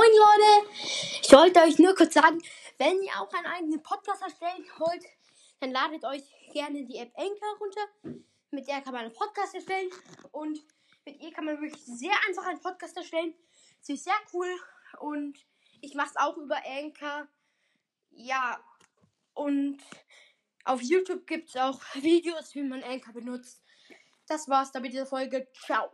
Moin Leute! Ich wollte euch nur kurz sagen, wenn ihr auch einen eigenen Podcast erstellen wollt, dann ladet euch gerne die App Anchor runter. Mit der kann man einen Podcast erstellen und mit ihr kann man wirklich sehr einfach einen Podcast erstellen. Sie ist sehr cool und ich mache es auch über Anchor. Ja, und auf YouTube gibt es auch Videos, wie man Anchor benutzt. Das war's dann mit dieser Folge. Ciao.